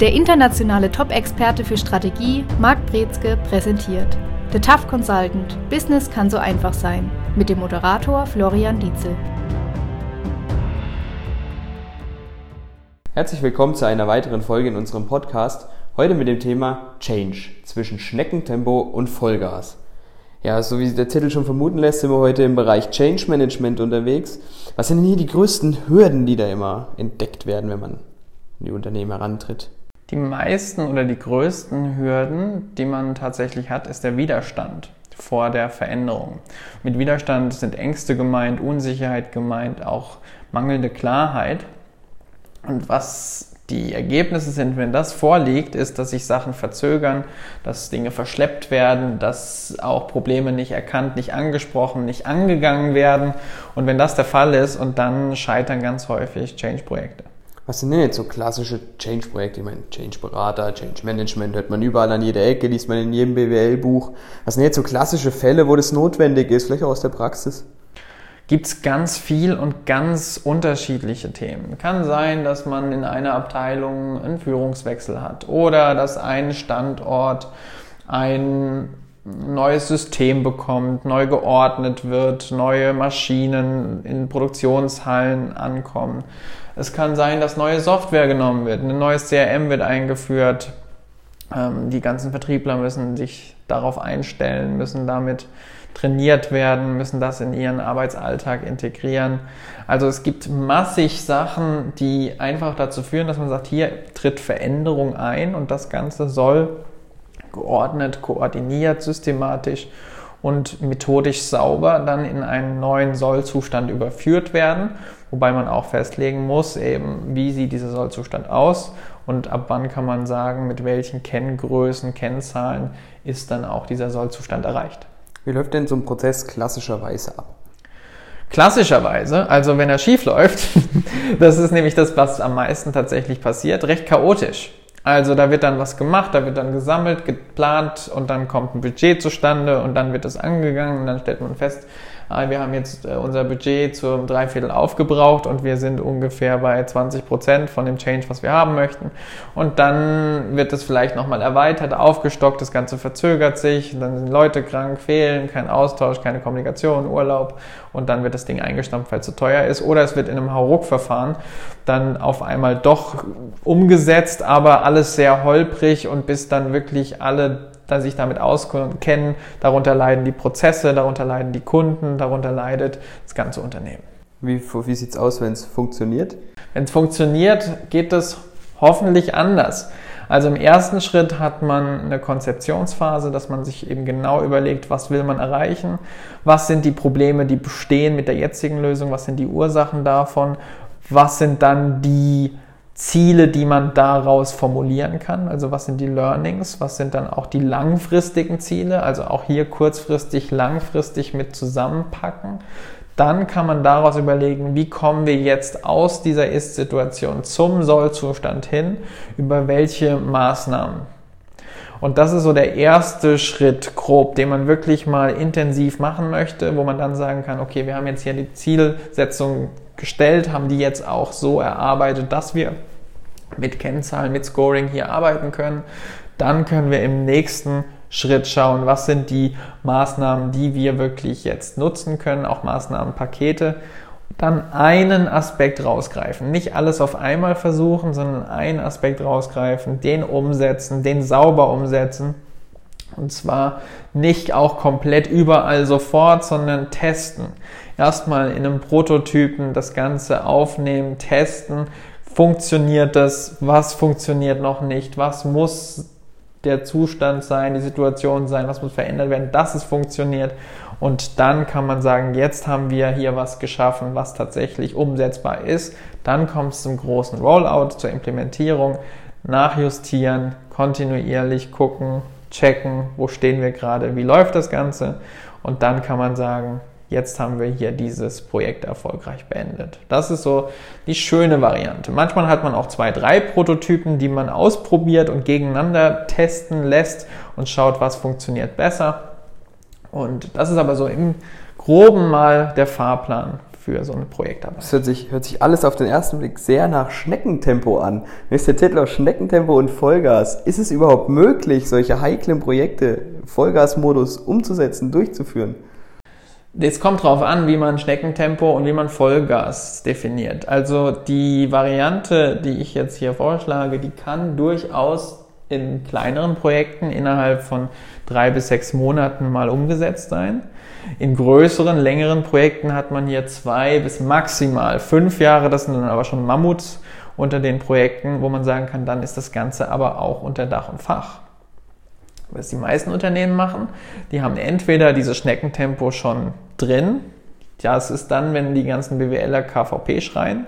Der internationale Top-Experte für Strategie, Marc Brezke, präsentiert The Tough Consultant – Business kann so einfach sein mit dem Moderator Florian Dietzel. Herzlich willkommen zu einer weiteren Folge in unserem Podcast. Heute mit dem Thema Change zwischen Schneckentempo und Vollgas. Ja, so wie der Titel schon vermuten lässt, sind wir heute im Bereich Change Management unterwegs. Was sind denn hier die größten Hürden, die da immer entdeckt werden, wenn man in die Unternehmen herantritt? Die meisten oder die größten Hürden, die man tatsächlich hat, ist der Widerstand vor der Veränderung. Mit Widerstand sind Ängste gemeint, Unsicherheit gemeint, auch mangelnde Klarheit. Und was die Ergebnisse sind, wenn das vorliegt, ist, dass sich Sachen verzögern, dass Dinge verschleppt werden, dass auch Probleme nicht erkannt, nicht angesprochen, nicht angegangen werden. Und wenn das der Fall ist, und dann scheitern ganz häufig Change-Projekte. Was sind denn jetzt so klassische Change-Projekte? Ich meine, Change-Berater, Change-Management hört man überall an jeder Ecke, liest man in jedem BWL-Buch. Was sind jetzt so klassische Fälle, wo das notwendig ist, vielleicht auch aus der Praxis? Gibt es ganz viel und ganz unterschiedliche Themen. Kann sein, dass man in einer Abteilung einen Führungswechsel hat oder dass ein Standort ein neues System bekommt, neu geordnet wird, neue Maschinen in Produktionshallen ankommen. Es kann sein, dass neue Software genommen wird, ein neues CRM wird eingeführt. Ähm, die ganzen Vertriebler müssen sich darauf einstellen, müssen damit trainiert werden, müssen das in ihren Arbeitsalltag integrieren. Also es gibt massig Sachen, die einfach dazu führen, dass man sagt, hier tritt Veränderung ein und das Ganze soll geordnet, koordiniert, systematisch und methodisch sauber dann in einen neuen Sollzustand überführt werden, wobei man auch festlegen muss, eben wie sieht dieser Sollzustand aus und ab wann kann man sagen, mit welchen Kenngrößen, Kennzahlen ist dann auch dieser Sollzustand erreicht. Wie läuft denn so ein Prozess klassischerweise ab? Klassischerweise, also wenn er schief läuft, das ist nämlich das, was am meisten tatsächlich passiert, recht chaotisch. Also da wird dann was gemacht, da wird dann gesammelt, geplant und dann kommt ein Budget zustande und dann wird es angegangen und dann stellt man fest, ah, wir haben jetzt äh, unser Budget zum Dreiviertel aufgebraucht und wir sind ungefähr bei 20 Prozent von dem Change, was wir haben möchten. Und dann wird es vielleicht nochmal erweitert, aufgestockt, das Ganze verzögert sich, dann sind Leute krank, fehlen, kein Austausch, keine Kommunikation, Urlaub und dann wird das Ding eingestampft, weil es zu teuer ist. Oder es wird in einem Hauruck-Verfahren dann auf einmal doch umgesetzt, aber alles sehr holprig und bis dann wirklich alle da sich damit auskennen, darunter leiden die Prozesse, darunter leiden die Kunden, darunter leidet das ganze Unternehmen. Wie, wie sieht es aus, wenn es funktioniert? Wenn es funktioniert, geht es hoffentlich anders. Also im ersten Schritt hat man eine Konzeptionsphase, dass man sich eben genau überlegt, was will man erreichen, was sind die Probleme, die bestehen mit der jetzigen Lösung, was sind die Ursachen davon, was sind dann die Ziele, die man daraus formulieren kann. Also was sind die Learnings, was sind dann auch die langfristigen Ziele, also auch hier kurzfristig, langfristig mit zusammenpacken. Dann kann man daraus überlegen, wie kommen wir jetzt aus dieser Ist-Situation zum Soll-Zustand hin, über welche Maßnahmen. Und das ist so der erste Schritt grob, den man wirklich mal intensiv machen möchte, wo man dann sagen kann, okay, wir haben jetzt hier die Zielsetzung gestellt, haben die jetzt auch so erarbeitet, dass wir mit Kennzahlen, mit Scoring hier arbeiten können. Dann können wir im nächsten Schritt schauen, was sind die Maßnahmen, die wir wirklich jetzt nutzen können, auch Maßnahmenpakete. Dann einen Aspekt rausgreifen. Nicht alles auf einmal versuchen, sondern einen Aspekt rausgreifen, den umsetzen, den sauber umsetzen. Und zwar nicht auch komplett überall sofort, sondern testen. Erstmal in einem Prototypen das Ganze aufnehmen, testen, funktioniert das, was funktioniert noch nicht, was muss der Zustand sein, die Situation sein, was muss verändert werden, dass es funktioniert. Und dann kann man sagen, jetzt haben wir hier was geschaffen, was tatsächlich umsetzbar ist. Dann kommt es zum großen Rollout, zur Implementierung, nachjustieren, kontinuierlich gucken, checken, wo stehen wir gerade, wie läuft das Ganze. Und dann kann man sagen, jetzt haben wir hier dieses Projekt erfolgreich beendet. Das ist so die schöne Variante. Manchmal hat man auch zwei, drei Prototypen, die man ausprobiert und gegeneinander testen lässt und schaut, was funktioniert besser. Und das ist aber so im groben mal der Fahrplan für so eine Projektarbeit. Das hört sich, hört sich alles auf den ersten Blick sehr nach Schneckentempo an. Ist der Titel auch Schneckentempo und Vollgas. Ist es überhaupt möglich, solche heiklen Projekte, Vollgasmodus umzusetzen, durchzuführen? Es kommt darauf an, wie man Schneckentempo und wie man Vollgas definiert. Also die Variante, die ich jetzt hier vorschlage, die kann durchaus in kleineren Projekten innerhalb von drei bis sechs Monaten mal umgesetzt sein. In größeren, längeren Projekten hat man hier zwei bis maximal fünf Jahre. Das sind dann aber schon Mammuts unter den Projekten, wo man sagen kann, dann ist das Ganze aber auch unter Dach und Fach. Was die meisten Unternehmen machen, die haben entweder dieses Schneckentempo schon drin. Ja, es ist dann, wenn die ganzen BWLer KVP schreien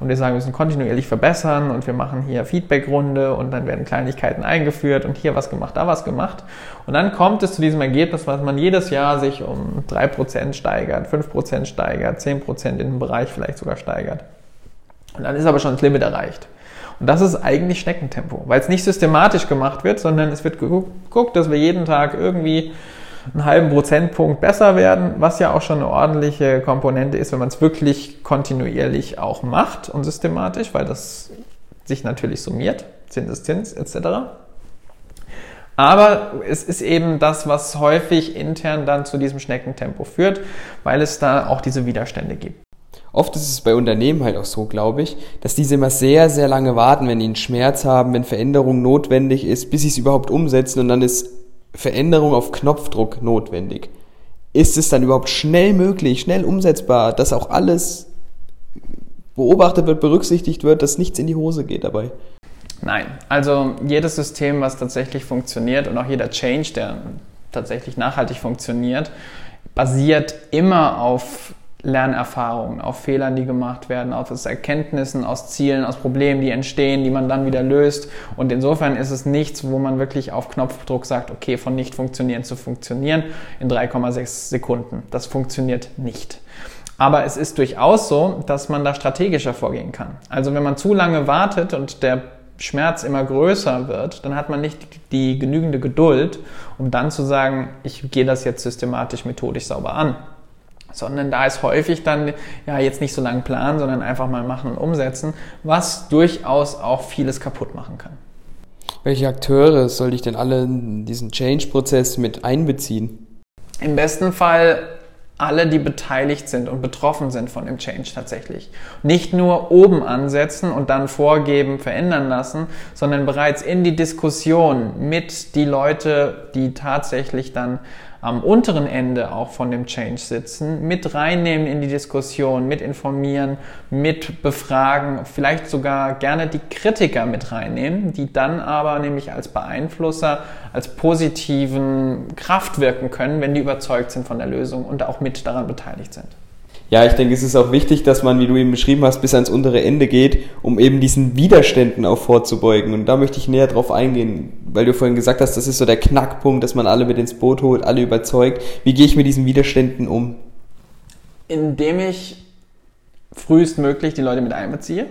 und wir sagen, wir müssen kontinuierlich verbessern und wir machen hier Feedbackrunde und dann werden Kleinigkeiten eingeführt und hier was gemacht, da was gemacht. Und dann kommt es zu diesem Ergebnis, was man jedes Jahr sich um 3% steigert, 5% steigert, 10% in den Bereich vielleicht sogar steigert. Und dann ist aber schon das Limit erreicht. Das ist eigentlich Schneckentempo, weil es nicht systematisch gemacht wird, sondern es wird geguckt, dass wir jeden Tag irgendwie einen halben Prozentpunkt besser werden, was ja auch schon eine ordentliche Komponente ist, wenn man es wirklich kontinuierlich auch macht und systematisch, weil das sich natürlich summiert, Zinseszins etc. Aber es ist eben das, was häufig intern dann zu diesem Schneckentempo führt, weil es da auch diese Widerstände gibt. Oft ist es bei Unternehmen halt auch so, glaube ich, dass diese immer sehr, sehr lange warten, wenn ihnen Schmerz haben, wenn Veränderung notwendig ist, bis sie es überhaupt umsetzen und dann ist Veränderung auf Knopfdruck notwendig. Ist es dann überhaupt schnell möglich, schnell umsetzbar, dass auch alles beobachtet wird, berücksichtigt wird, dass nichts in die Hose geht dabei? Nein, also jedes System, was tatsächlich funktioniert und auch jeder Change, der tatsächlich nachhaltig funktioniert, basiert immer auf Lernerfahrungen, auf Fehlern, die gemacht werden, aus Erkenntnissen, aus Zielen, aus Problemen, die entstehen, die man dann wieder löst. Und insofern ist es nichts, wo man wirklich auf Knopfdruck sagt, okay, von nicht funktionieren zu funktionieren in 3,6 Sekunden. Das funktioniert nicht. Aber es ist durchaus so, dass man da strategischer vorgehen kann. Also wenn man zu lange wartet und der Schmerz immer größer wird, dann hat man nicht die genügende Geduld, um dann zu sagen, ich gehe das jetzt systematisch, methodisch sauber an sondern da ist häufig dann ja jetzt nicht so lange planen, sondern einfach mal machen und umsetzen, was durchaus auch vieles kaputt machen kann. Welche Akteure soll ich denn alle in diesen Change-Prozess mit einbeziehen? Im besten Fall alle, die beteiligt sind und betroffen sind von dem Change tatsächlich. Nicht nur oben ansetzen und dann vorgeben, verändern lassen, sondern bereits in die Diskussion mit die Leute, die tatsächlich dann am unteren Ende auch von dem Change sitzen, mit reinnehmen in die Diskussion, mit informieren, mit befragen, vielleicht sogar gerne die Kritiker mit reinnehmen, die dann aber nämlich als Beeinflusser, als positiven Kraft wirken können, wenn die überzeugt sind von der Lösung und auch mit daran beteiligt sind. Ja, ich denke, es ist auch wichtig, dass man, wie du eben beschrieben hast, bis ans untere Ende geht, um eben diesen Widerständen auch vorzubeugen. Und da möchte ich näher drauf eingehen, weil du vorhin gesagt hast, das ist so der Knackpunkt, dass man alle mit ins Boot holt, alle überzeugt. Wie gehe ich mit diesen Widerständen um? Indem ich frühestmöglich die Leute mit einbeziehe.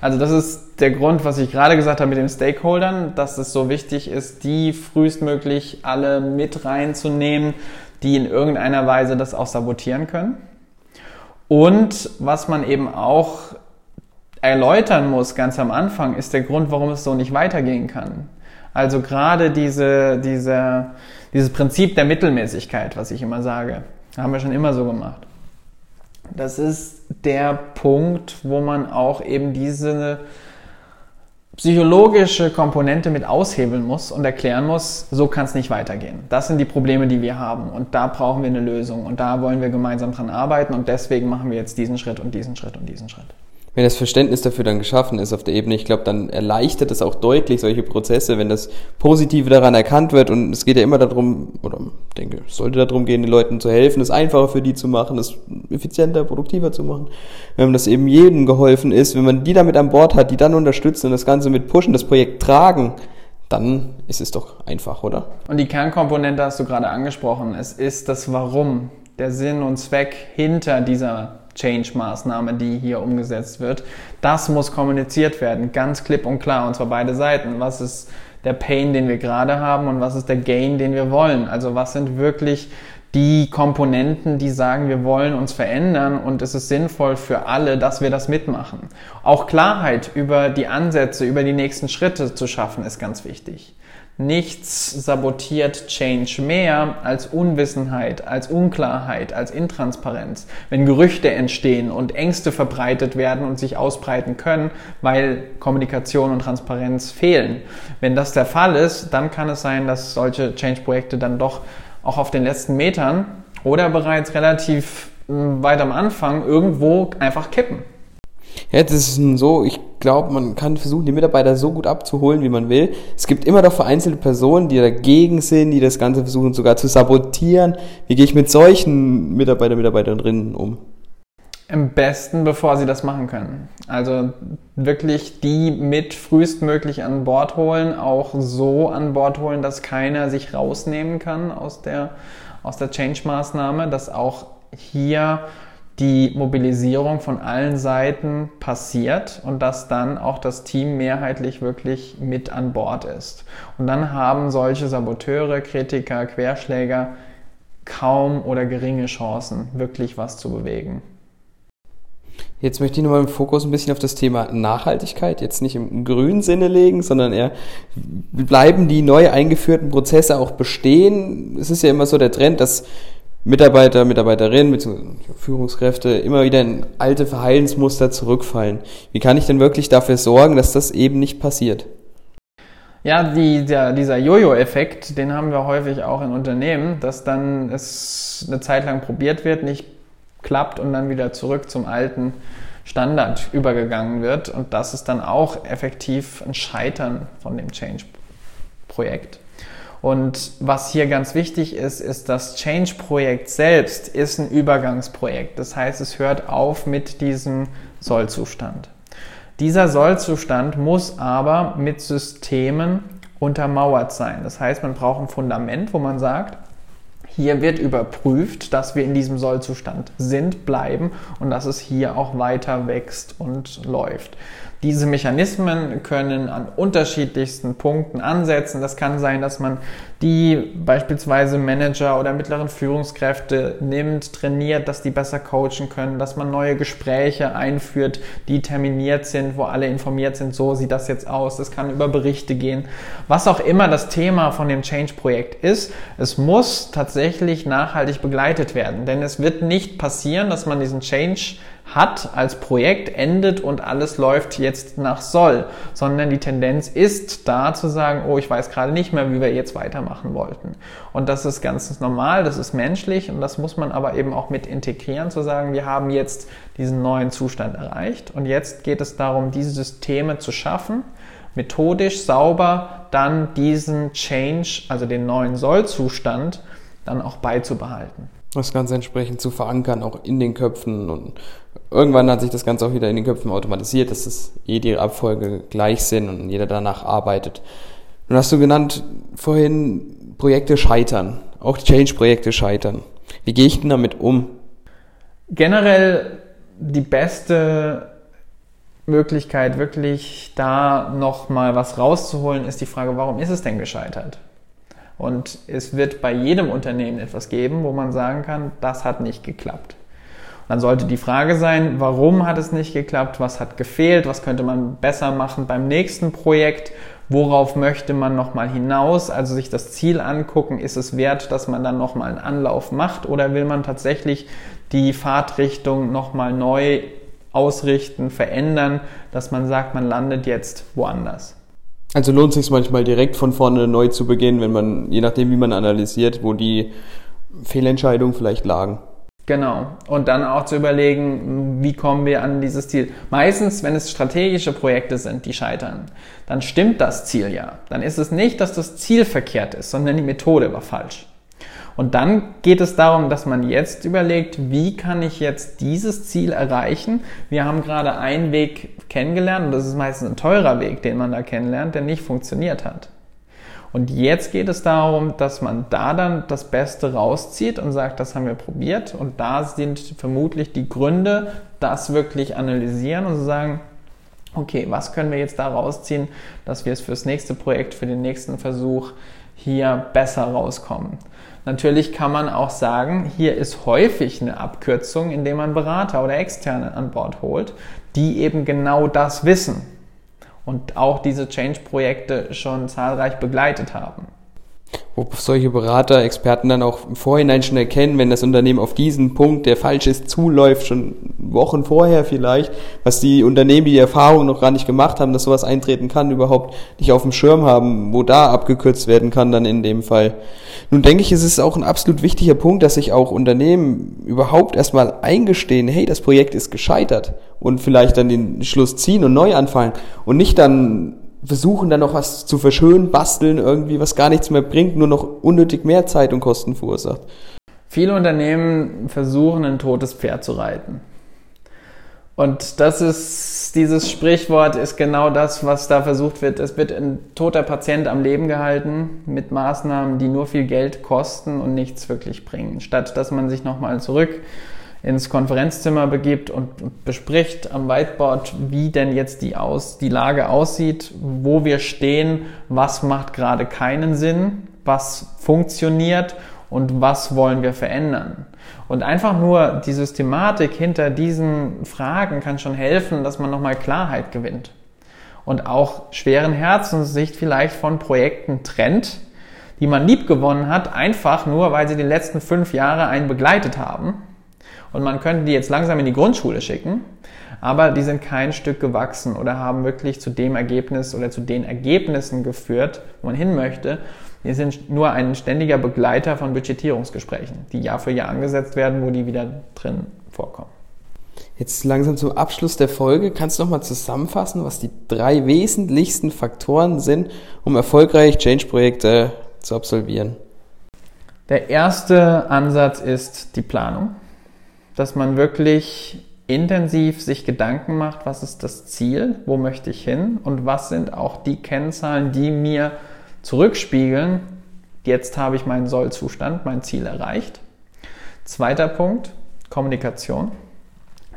Also das ist der Grund, was ich gerade gesagt habe mit den Stakeholdern, dass es so wichtig ist, die frühestmöglich alle mit reinzunehmen, die in irgendeiner Weise das auch sabotieren können. Und was man eben auch erläutern muss ganz am Anfang, ist der Grund, warum es so nicht weitergehen kann. Also gerade diese, diese, dieses Prinzip der Mittelmäßigkeit, was ich immer sage, haben wir schon immer so gemacht. Das ist der Punkt, wo man auch eben diese psychologische Komponente mit aushebeln muss und erklären muss, so kann es nicht weitergehen. Das sind die Probleme, die wir haben. Und da brauchen wir eine Lösung. Und da wollen wir gemeinsam dran arbeiten. Und deswegen machen wir jetzt diesen Schritt und diesen Schritt und diesen Schritt wenn das Verständnis dafür dann geschaffen ist auf der Ebene, ich glaube, dann erleichtert es auch deutlich solche Prozesse, wenn das Positive daran erkannt wird. Und es geht ja immer darum, oder ich denke, es sollte darum gehen, den Leuten zu helfen, es einfacher für die zu machen, es effizienter, produktiver zu machen. Wenn das eben jedem geholfen ist, wenn man die damit an Bord hat, die dann unterstützen und das Ganze mit pushen, das Projekt tragen, dann ist es doch einfach, oder? Und die Kernkomponente hast du gerade angesprochen. Es ist das Warum, der Sinn und Zweck hinter dieser Change-Maßnahme, die hier umgesetzt wird. Das muss kommuniziert werden, ganz klipp und klar, und zwar beide Seiten. Was ist der Pain, den wir gerade haben und was ist der Gain, den wir wollen? Also was sind wirklich die Komponenten, die sagen, wir wollen uns verändern und es ist sinnvoll für alle, dass wir das mitmachen. Auch Klarheit über die Ansätze, über die nächsten Schritte zu schaffen, ist ganz wichtig. Nichts sabotiert Change mehr als Unwissenheit, als Unklarheit, als Intransparenz. Wenn Gerüchte entstehen und Ängste verbreitet werden und sich ausbreiten können, weil Kommunikation und Transparenz fehlen. Wenn das der Fall ist, dann kann es sein, dass solche Change-Projekte dann doch auch auf den letzten Metern oder bereits relativ hm, weit am Anfang irgendwo einfach kippen. Ja, das ist so, ich glaube, man kann versuchen, die Mitarbeiter so gut abzuholen, wie man will. Es gibt immer doch vereinzelte Personen, die dagegen sind, die das Ganze versuchen sogar zu sabotieren. Wie gehe ich mit solchen Mitarbeiter, Mitarbeiterinnen um? Am besten, bevor sie das machen können. Also wirklich die mit frühestmöglich an Bord holen, auch so an Bord holen, dass keiner sich rausnehmen kann aus der, aus der Change-Maßnahme, dass auch hier die Mobilisierung von allen Seiten passiert und dass dann auch das Team mehrheitlich wirklich mit an Bord ist. Und dann haben solche Saboteure, Kritiker, Querschläger kaum oder geringe Chancen, wirklich was zu bewegen. Jetzt möchte ich nochmal im Fokus ein bisschen auf das Thema Nachhaltigkeit, jetzt nicht im grünen Sinne legen, sondern eher, bleiben die neu eingeführten Prozesse auch bestehen? Es ist ja immer so der Trend, dass Mitarbeiter, Mitarbeiterinnen bzw. Führungskräfte immer wieder in alte Verhaltensmuster zurückfallen. Wie kann ich denn wirklich dafür sorgen, dass das eben nicht passiert? Ja, die, der, dieser Jojo-Effekt, den haben wir häufig auch in Unternehmen, dass dann es eine Zeit lang probiert wird, nicht klappt und dann wieder zurück zum alten Standard übergegangen wird. Und das ist dann auch effektiv ein Scheitern von dem Change-Projekt. Und was hier ganz wichtig ist, ist, das Change-Projekt selbst ist ein Übergangsprojekt. Das heißt, es hört auf mit diesem Sollzustand. Dieser Sollzustand muss aber mit Systemen untermauert sein. Das heißt, man braucht ein Fundament, wo man sagt, hier wird überprüft, dass wir in diesem Sollzustand sind, bleiben und dass es hier auch weiter wächst und läuft. Diese Mechanismen können an unterschiedlichsten Punkten ansetzen. Das kann sein, dass man die beispielsweise Manager oder mittleren Führungskräfte nimmt, trainiert, dass die besser coachen können, dass man neue Gespräche einführt, die terminiert sind, wo alle informiert sind, so sieht das jetzt aus. Das kann über Berichte gehen. Was auch immer das Thema von dem Change-Projekt ist, es muss tatsächlich nachhaltig begleitet werden. Denn es wird nicht passieren, dass man diesen Change hat als Projekt endet und alles läuft jetzt nach soll, sondern die Tendenz ist da zu sagen, oh, ich weiß gerade nicht mehr, wie wir jetzt weitermachen wollten. Und das ist ganz normal, das ist menschlich und das muss man aber eben auch mit integrieren, zu sagen, wir haben jetzt diesen neuen Zustand erreicht und jetzt geht es darum, diese Systeme zu schaffen, methodisch, sauber, dann diesen Change, also den neuen Sollzustand, dann auch beizubehalten das Ganze entsprechend zu verankern, auch in den Köpfen. Und irgendwann hat sich das Ganze auch wieder in den Köpfen automatisiert, dass es eh die Abfolge gleich sind und jeder danach arbeitet. Nun hast du genannt vorhin Projekte scheitern, auch Change-Projekte scheitern. Wie gehe ich denn damit um? Generell die beste Möglichkeit, wirklich da nochmal was rauszuholen, ist die Frage, warum ist es denn gescheitert? Und es wird bei jedem Unternehmen etwas geben, wo man sagen kann, das hat nicht geklappt. Dann sollte die Frage sein, warum hat es nicht geklappt? Was hat gefehlt? Was könnte man besser machen beim nächsten Projekt? Worauf möchte man nochmal hinaus? Also sich das Ziel angucken, ist es wert, dass man dann nochmal einen Anlauf macht oder will man tatsächlich die Fahrtrichtung nochmal neu ausrichten, verändern, dass man sagt, man landet jetzt woanders? Also lohnt es sich manchmal direkt von vorne neu zu beginnen, wenn man, je nachdem wie man analysiert, wo die Fehlentscheidungen vielleicht lagen. Genau. Und dann auch zu überlegen, wie kommen wir an dieses Ziel. Meistens, wenn es strategische Projekte sind, die scheitern, dann stimmt das Ziel ja. Dann ist es nicht, dass das Ziel verkehrt ist, sondern die Methode war falsch. Und dann geht es darum, dass man jetzt überlegt, wie kann ich jetzt dieses Ziel erreichen? Wir haben gerade einen Weg kennengelernt und das ist meistens ein teurer Weg, den man da kennenlernt, der nicht funktioniert hat. Und jetzt geht es darum, dass man da dann das Beste rauszieht und sagt, das haben wir probiert. Und da sind vermutlich die Gründe, das wirklich analysieren und sagen, okay, was können wir jetzt da rausziehen, dass wir es fürs nächste Projekt, für den nächsten Versuch hier besser rauskommen. Natürlich kann man auch sagen, hier ist häufig eine Abkürzung, indem man Berater oder Externe an Bord holt, die eben genau das wissen und auch diese Change-Projekte schon zahlreich begleitet haben wo solche Berater, Experten dann auch im Vorhinein schon erkennen, wenn das Unternehmen auf diesen Punkt, der falsch ist, zuläuft, schon Wochen vorher vielleicht, was die Unternehmen, die die Erfahrung noch gar nicht gemacht haben, dass sowas eintreten kann, überhaupt nicht auf dem Schirm haben, wo da abgekürzt werden kann dann in dem Fall. Nun denke ich, es ist auch ein absolut wichtiger Punkt, dass sich auch Unternehmen überhaupt erstmal eingestehen, hey, das Projekt ist gescheitert und vielleicht dann den Schluss ziehen und neu anfangen und nicht dann versuchen dann noch was zu verschönen, basteln irgendwie, was gar nichts mehr bringt, nur noch unnötig mehr Zeit und Kosten verursacht. Viele Unternehmen versuchen ein totes Pferd zu reiten. Und das ist, dieses Sprichwort ist genau das, was da versucht wird. Es wird ein toter Patient am Leben gehalten mit Maßnahmen, die nur viel Geld kosten und nichts wirklich bringen. Statt dass man sich nochmal zurück ins Konferenzzimmer begibt und bespricht am Whiteboard, wie denn jetzt die, aus, die Lage aussieht, wo wir stehen, was macht gerade keinen Sinn, was funktioniert und was wollen wir verändern. Und einfach nur die Systematik hinter diesen Fragen kann schon helfen, dass man nochmal Klarheit gewinnt und auch schweren Herzens sich vielleicht von Projekten trennt, die man lieb gewonnen hat, einfach nur, weil sie die letzten fünf Jahre einen begleitet haben und man könnte die jetzt langsam in die Grundschule schicken, aber die sind kein Stück gewachsen oder haben wirklich zu dem Ergebnis oder zu den Ergebnissen geführt, wo man hin möchte. Die sind nur ein ständiger Begleiter von Budgetierungsgesprächen, die Jahr für Jahr angesetzt werden, wo die wieder drin vorkommen. Jetzt langsam zum Abschluss der Folge. Kannst du nochmal zusammenfassen, was die drei wesentlichsten Faktoren sind, um erfolgreich Change-Projekte zu absolvieren? Der erste Ansatz ist die Planung dass man wirklich intensiv sich Gedanken macht, was ist das Ziel, wo möchte ich hin und was sind auch die Kennzahlen, die mir zurückspiegeln, jetzt habe ich meinen Sollzustand, mein Ziel erreicht. Zweiter Punkt, Kommunikation.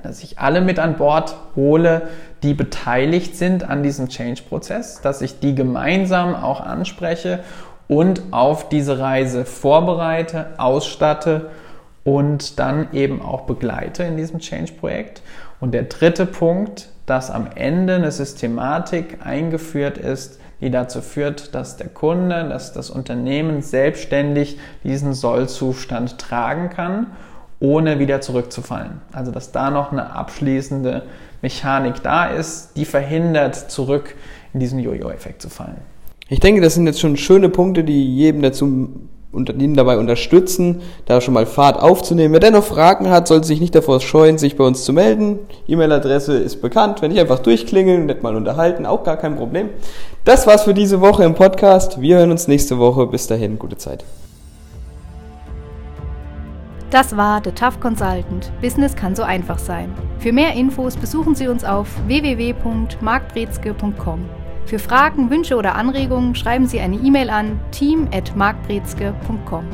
Dass ich alle mit an Bord hole, die beteiligt sind an diesem Change-Prozess, dass ich die gemeinsam auch anspreche und auf diese Reise vorbereite, ausstatte und dann eben auch begleite in diesem Change-Projekt. Und der dritte Punkt, dass am Ende eine Systematik eingeführt ist, die dazu führt, dass der Kunde, dass das Unternehmen selbstständig diesen Sollzustand tragen kann, ohne wieder zurückzufallen. Also dass da noch eine abschließende Mechanik da ist, die verhindert, zurück in diesen Jojo-Effekt zu fallen. Ich denke, das sind jetzt schon schöne Punkte, die jedem dazu Ihnen dabei unterstützen, da schon mal Fahrt aufzunehmen. Wer dennoch Fragen hat, sollte sich nicht davor scheuen, sich bei uns zu melden. E-Mail-Adresse ist bekannt. Wenn ich einfach durchklingeln, nicht mal unterhalten, auch gar kein Problem. Das war's für diese Woche im Podcast. Wir hören uns nächste Woche. Bis dahin, gute Zeit. Das war The Tough Consultant. Business kann so einfach sein. Für mehr Infos besuchen Sie uns auf www.markbrezke.com. Für Fragen, Wünsche oder Anregungen schreiben Sie eine E-Mail an team@markbrezke.com.